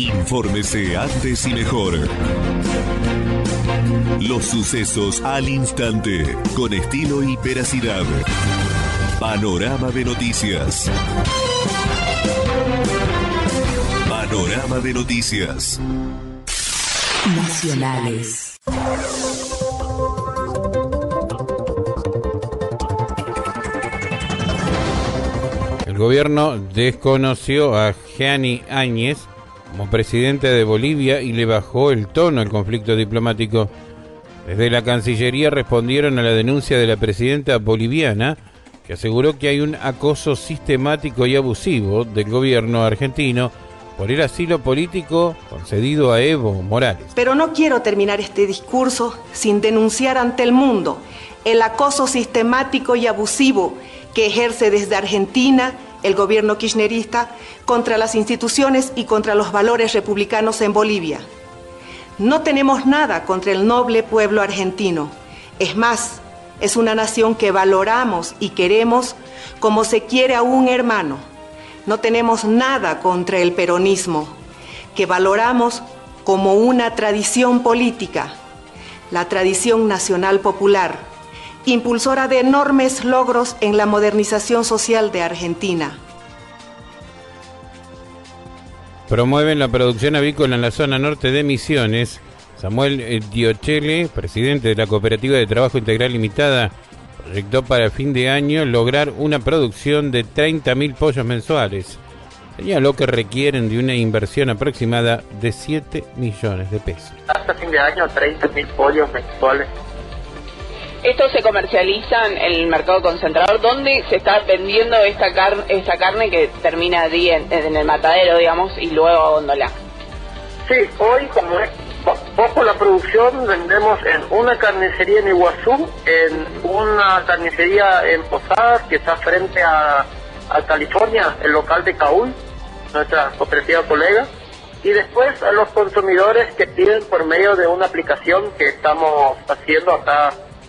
Infórmese antes y mejor. Los sucesos al instante, con estilo y veracidad. Panorama de noticias. Panorama de noticias. Nacionales. El gobierno desconoció a Gianni Áñez como presidente de Bolivia y le bajó el tono al conflicto diplomático. Desde la Cancillería respondieron a la denuncia de la presidenta boliviana, que aseguró que hay un acoso sistemático y abusivo del gobierno argentino por el asilo político concedido a Evo Morales. Pero no quiero terminar este discurso sin denunciar ante el mundo el acoso sistemático y abusivo que ejerce desde Argentina el gobierno kirchnerista contra las instituciones y contra los valores republicanos en Bolivia. No tenemos nada contra el noble pueblo argentino. Es más, es una nación que valoramos y queremos como se quiere a un hermano. No tenemos nada contra el peronismo, que valoramos como una tradición política, la tradición nacional popular impulsora de enormes logros en la modernización social de Argentina. Promueven la producción avícola en la zona norte de Misiones. Samuel Diochele, presidente de la Cooperativa de Trabajo Integral Limitada, proyectó para fin de año lograr una producción de 30.000 pollos mensuales. Señaló que requieren de una inversión aproximada de 7 millones de pesos. Hasta fin de año 30.000 pollos mensuales estos se comercializan en el mercado concentrador, ¿dónde se está vendiendo esta, carne, esta carne que termina allí en, el matadero, digamos, y luego a góndola? Sí, hoy como es poco la producción, vendemos en una carnicería en Iguazú, en una carnicería en Posadas, que está frente a, a California, el local de Caúl, nuestra cooperativa colega, y después a los consumidores que piden por medio de una aplicación que estamos haciendo acá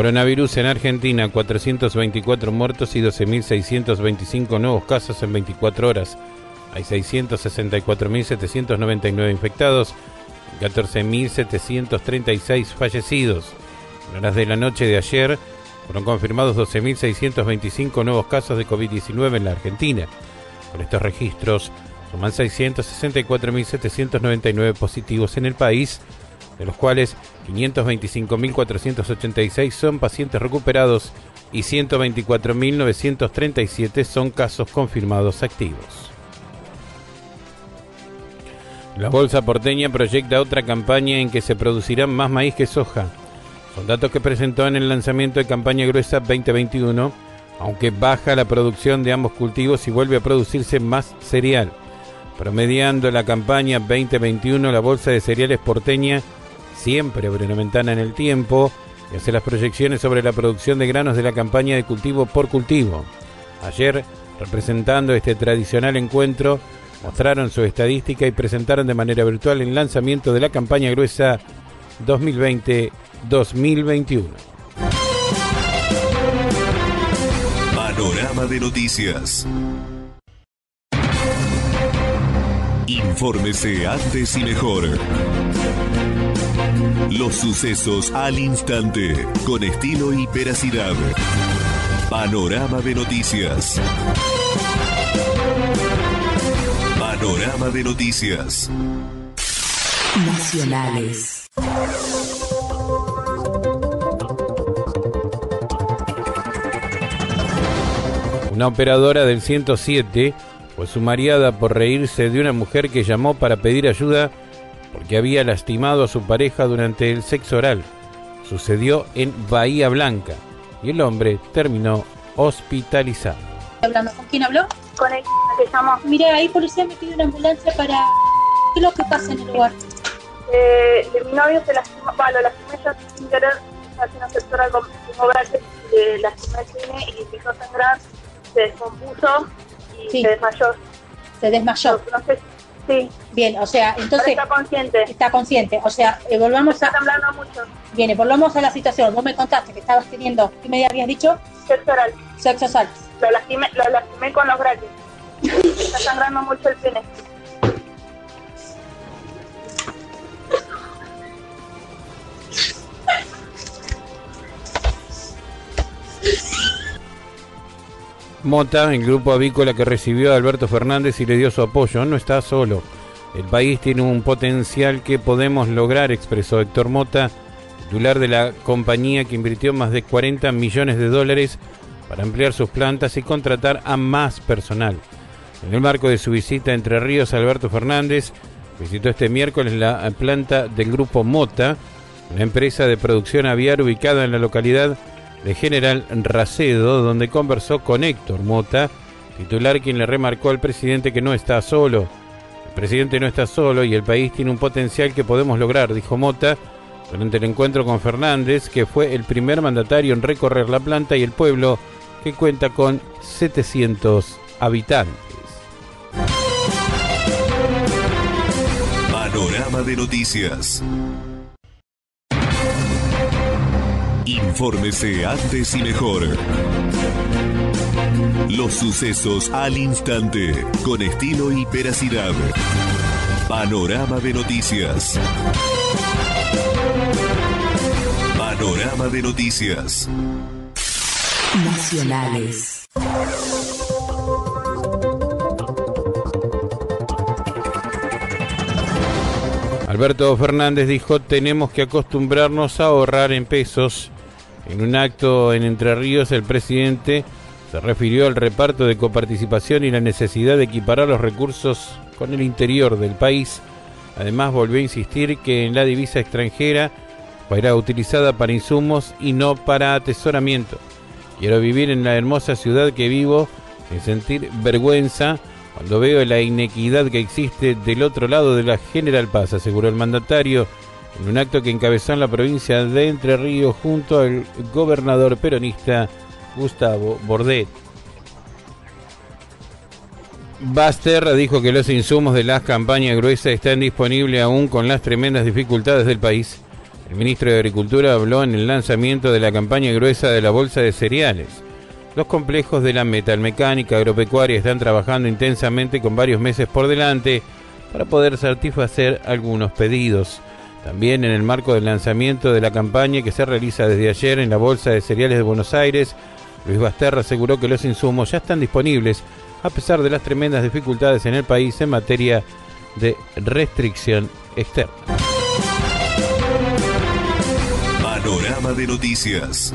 Coronavirus en Argentina, 424 muertos y 12.625 nuevos casos en 24 horas. Hay 664.799 infectados y 14.736 fallecidos. En horas de la noche de ayer fueron confirmados 12.625 nuevos casos de COVID-19 en la Argentina. Con estos registros suman 664.799 positivos en el país de los cuales 525.486 son pacientes recuperados y 124.937 son casos confirmados activos. La Bolsa Porteña proyecta otra campaña en que se producirá más maíz que soja. Son datos que presentó en el lanzamiento de campaña gruesa 2021, aunque baja la producción de ambos cultivos y vuelve a producirse más cereal. Promediando la campaña 2021, la Bolsa de Cereales Porteña siempre abre una ventana en el tiempo y hace las proyecciones sobre la producción de granos de la campaña de cultivo por cultivo. Ayer, representando este tradicional encuentro, mostraron su estadística y presentaron de manera virtual el lanzamiento de la campaña gruesa 2020-2021. Panorama de noticias. Infórmese antes y mejor. Los sucesos al instante, con estilo y veracidad. Panorama de noticias. Panorama de noticias. Nacionales. Una operadora del 107 fue sumariada por reírse de una mujer que llamó para pedir ayuda porque había lastimado a su pareja durante el sexo oral. Sucedió en Bahía Blanca y el hombre terminó hospitalizado. Hablando, ¿con quién habló? Con el que llamó. Mire, ahí policía me pide una ambulancia para... ¿Qué es lo que pasa en el lugar? Eh, de mi novio se lastimó, bueno, lo lastimé yo sin querer, haciendo sector algo tengo brackets, le lastimé el cine y empezó a sangrar, se descompuso y Sí. se desmayó. Se desmayó. No sé, sí, Bien, o sea, entonces está consciente. está consciente. O sea, eh, volvamos Está a... temblando mucho. Bien, volvamos a la situación. Vos me contaste que estabas teniendo, ¿qué me habías dicho? Sexo oral. Sexo oral. Lo lastimé, lo lastimé con los brackets. Está sangrando mucho el pene. Mota, el grupo avícola que recibió a Alberto Fernández y le dio su apoyo, no está solo. El país tiene un potencial que podemos lograr, expresó Héctor Mota, titular de la compañía que invirtió más de 40 millones de dólares para ampliar sus plantas y contratar a más personal. En el marco de su visita a Entre Ríos, Alberto Fernández visitó este miércoles la planta del grupo Mota, una empresa de producción aviar ubicada en la localidad de General Racedo, donde conversó con Héctor Mota, titular quien le remarcó al presidente que no está solo. El presidente no está solo y el país tiene un potencial que podemos lograr, dijo Mota durante el encuentro con Fernández, que fue el primer mandatario en recorrer la planta y el pueblo que cuenta con 700 habitantes. Panorama de noticias. Infórmese antes y mejor. Los sucesos al instante, con estilo y veracidad. Panorama de noticias. Panorama de noticias. Nacionales. Alberto Fernández dijo, tenemos que acostumbrarnos a ahorrar en pesos. En un acto en Entre Ríos, el presidente se refirió al reparto de coparticipación y la necesidad de equiparar los recursos con el interior del país. Además, volvió a insistir que en la divisa extranjera será utilizada para insumos y no para atesoramiento. Quiero vivir en la hermosa ciudad que vivo sin sentir vergüenza cuando veo la inequidad que existe del otro lado de la General Paz, aseguró el mandatario en un acto que encabezó en la provincia de Entre Ríos junto al gobernador peronista Gustavo Bordet. Baster dijo que los insumos de las campañas gruesas están disponibles aún con las tremendas dificultades del país. El ministro de Agricultura habló en el lanzamiento de la campaña gruesa de la Bolsa de Cereales. Los complejos de la metalmecánica agropecuaria están trabajando intensamente con varios meses por delante para poder satisfacer algunos pedidos. También en el marco del lanzamiento de la campaña que se realiza desde ayer en la Bolsa de Cereales de Buenos Aires, Luis Basterra aseguró que los insumos ya están disponibles a pesar de las tremendas dificultades en el país en materia de restricción externa. Panorama de noticias.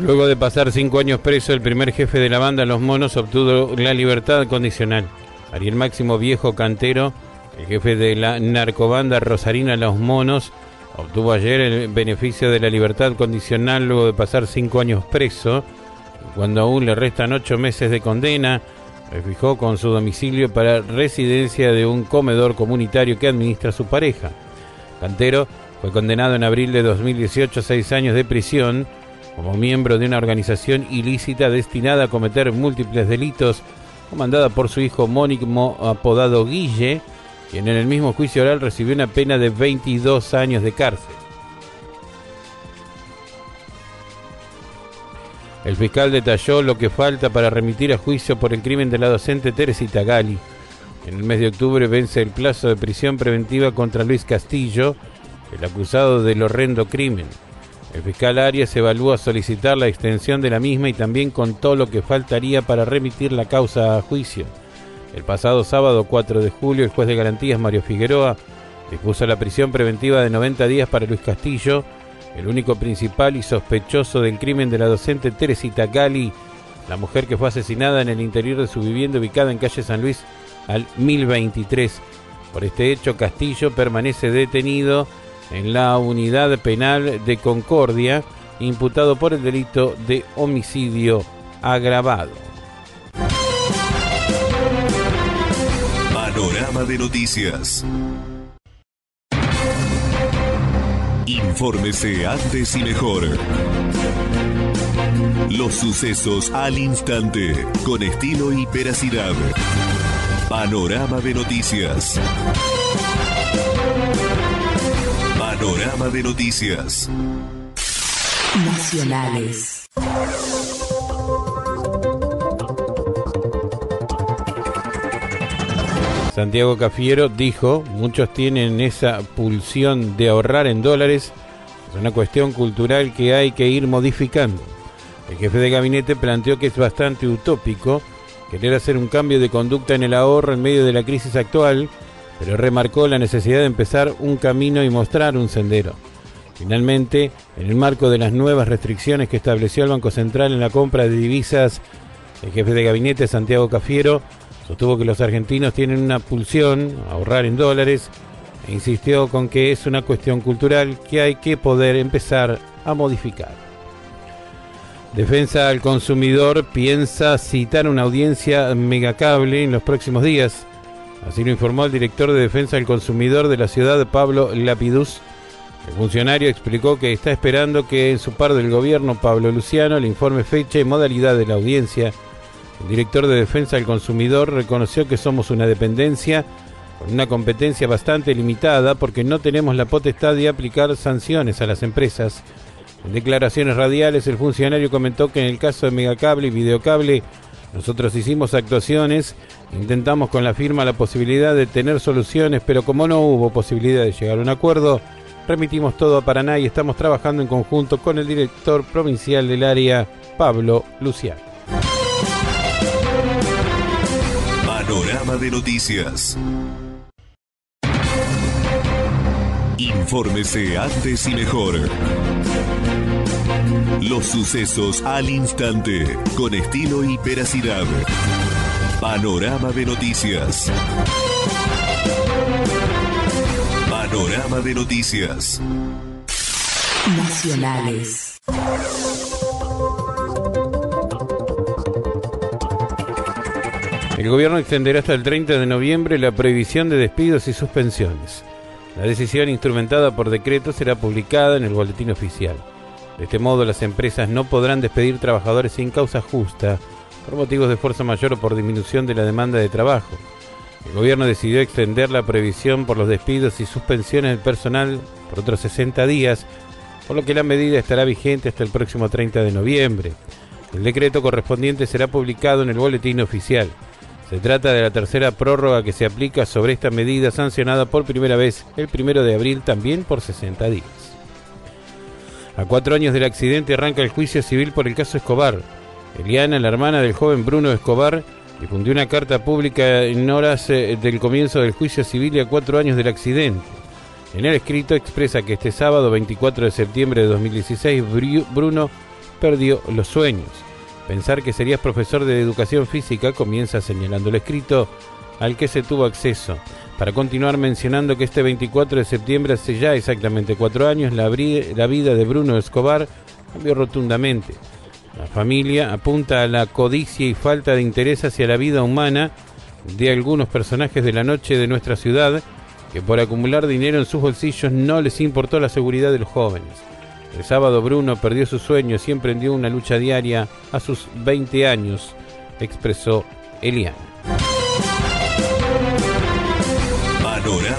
Luego de pasar cinco años preso, el primer jefe de la banda Los Monos obtuvo la libertad condicional. Ariel Máximo Viejo Cantero, el jefe de la narcobanda Rosarina Los Monos, obtuvo ayer el beneficio de la libertad condicional luego de pasar cinco años preso. Cuando aún le restan ocho meses de condena, se fijó con su domicilio para residencia de un comedor comunitario que administra su pareja. Cantero fue condenado en abril de 2018 a seis años de prisión como miembro de una organización ilícita destinada a cometer múltiples delitos, comandada por su hijo homónimo apodado Guille, quien en el mismo juicio oral recibió una pena de 22 años de cárcel. El fiscal detalló lo que falta para remitir a juicio por el crimen de la docente Teresita Gali. En el mes de octubre vence el plazo de prisión preventiva contra Luis Castillo, el acusado del horrendo crimen. El fiscal Arias evalúa solicitar la extensión de la misma y también contó lo que faltaría para remitir la causa a juicio. El pasado sábado 4 de julio, el juez de garantías Mario Figueroa dispuso la prisión preventiva de 90 días para Luis Castillo, el único principal y sospechoso del crimen de la docente Teresita Gali, la mujer que fue asesinada en el interior de su vivienda ubicada en calle San Luis al 1023. Por este hecho, Castillo permanece detenido en la unidad penal de Concordia, imputado por el delito de homicidio agravado. Panorama de noticias. Infórmese antes y mejor. Los sucesos al instante, con estilo y veracidad. Panorama de noticias. Panorama de noticias. Nacionales. Santiago Cafiero dijo, muchos tienen esa pulsión de ahorrar en dólares, es una cuestión cultural que hay que ir modificando. El jefe de gabinete planteó que es bastante utópico querer hacer un cambio de conducta en el ahorro en medio de la crisis actual, pero remarcó la necesidad de empezar un camino y mostrar un sendero. Finalmente, en el marco de las nuevas restricciones que estableció el Banco Central en la compra de divisas, el jefe de gabinete Santiago Cafiero Sostuvo que los argentinos tienen una pulsión a ahorrar en dólares e insistió con que es una cuestión cultural que hay que poder empezar a modificar. Defensa al consumidor piensa citar una audiencia megacable en los próximos días. Así lo informó el director de Defensa al Consumidor de la ciudad, Pablo Lapidus. El funcionario explicó que está esperando que en su par del gobierno, Pablo Luciano, le informe fecha y modalidad de la audiencia el director de Defensa del Consumidor reconoció que somos una dependencia con una competencia bastante limitada porque no tenemos la potestad de aplicar sanciones a las empresas. En declaraciones radiales el funcionario comentó que en el caso de Megacable y Videocable nosotros hicimos actuaciones, intentamos con la firma la posibilidad de tener soluciones, pero como no hubo posibilidad de llegar a un acuerdo, remitimos todo a Paraná y estamos trabajando en conjunto con el director provincial del área, Pablo Luciano. de noticias. Infórmese antes y mejor. Los sucesos al instante, con estilo y veracidad. Panorama de noticias. Panorama de noticias. Nacionales. El gobierno extenderá hasta el 30 de noviembre la prohibición de despidos y suspensiones. La decisión instrumentada por decreto será publicada en el boletín oficial. De este modo, las empresas no podrán despedir trabajadores sin causa justa, por motivos de fuerza mayor o por disminución de la demanda de trabajo. El gobierno decidió extender la prohibición por los despidos y suspensiones del personal por otros 60 días, por lo que la medida estará vigente hasta el próximo 30 de noviembre. El decreto correspondiente será publicado en el boletín oficial. Se trata de la tercera prórroga que se aplica sobre esta medida sancionada por primera vez el primero de abril también por 60 días. A cuatro años del accidente arranca el juicio civil por el caso Escobar. Eliana, la hermana del joven Bruno Escobar, difundió una carta pública en horas eh, del comienzo del juicio civil y a cuatro años del accidente. En el escrito expresa que este sábado 24 de septiembre de 2016 Bruno perdió los sueños. Pensar que serías profesor de educación física comienza señalando el escrito al que se tuvo acceso, para continuar mencionando que este 24 de septiembre, hace ya exactamente cuatro años, la, vida de Bruno Escobar cambió rotundamente. La familia apunta a la codicia y falta de interés hacia la vida humana de algunos personajes de la noche de nuestra ciudad que por acumular dinero en sus bolsillos no les importó la seguridad de los jóvenes. El sábado Bruno perdió sus sueños y emprendió una lucha diaria a sus 20 años, expresó Eliana.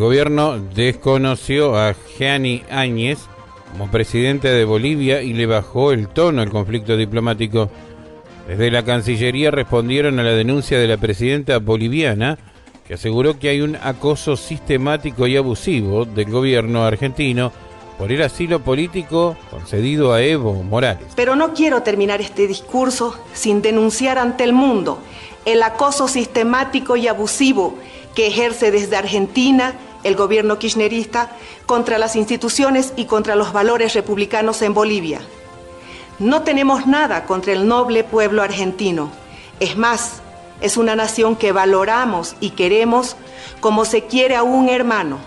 Gobierno desconoció a Gianni Áñez como presidente de Bolivia y le bajó el tono al conflicto diplomático. Desde la Cancillería respondieron a la denuncia de la presidenta boliviana que aseguró que hay un acoso sistemático y abusivo del gobierno argentino por el asilo político concedido a Evo Morales. Pero no quiero terminar este discurso sin denunciar ante el mundo el acoso sistemático y abusivo que ejerce desde Argentina el gobierno kirchnerista contra las instituciones y contra los valores republicanos en Bolivia. No tenemos nada contra el noble pueblo argentino. Es más, es una nación que valoramos y queremos como se quiere a un hermano.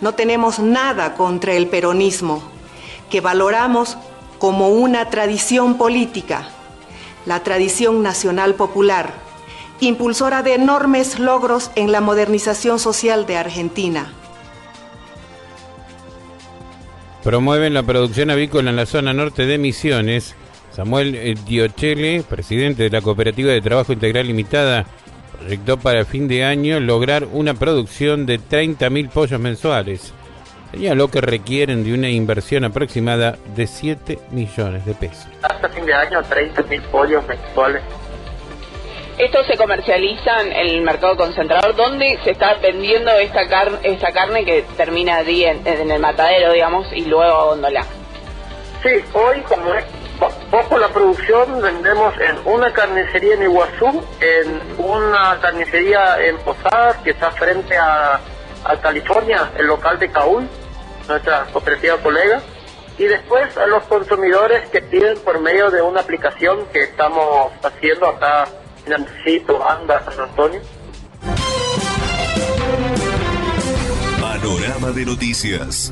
No tenemos nada contra el peronismo, que valoramos como una tradición política, la tradición nacional popular impulsora de enormes logros en la modernización social de Argentina. Promueven la producción avícola en la zona norte de Misiones. Samuel Diochele, presidente de la Cooperativa de Trabajo Integral Limitada, proyectó para fin de año lograr una producción de 30.000 pollos mensuales. Señaló que requieren de una inversión aproximada de 7 millones de pesos. Hasta fin de año 30.000 pollos mensuales estos se comercializan en el mercado concentrador, donde se está vendiendo esta, carne esta carne que termina allí en, el matadero, digamos, y luego a gondola. Sí, hoy como es poco la producción, vendemos en una carnicería en Iguazú, en una carnicería en Posadas, que está frente a, California, el local de Caúl, nuestra cooperativa colega, y después a los consumidores que piden por medio de una aplicación que estamos haciendo acá anda San Antonio. Panorama de noticias.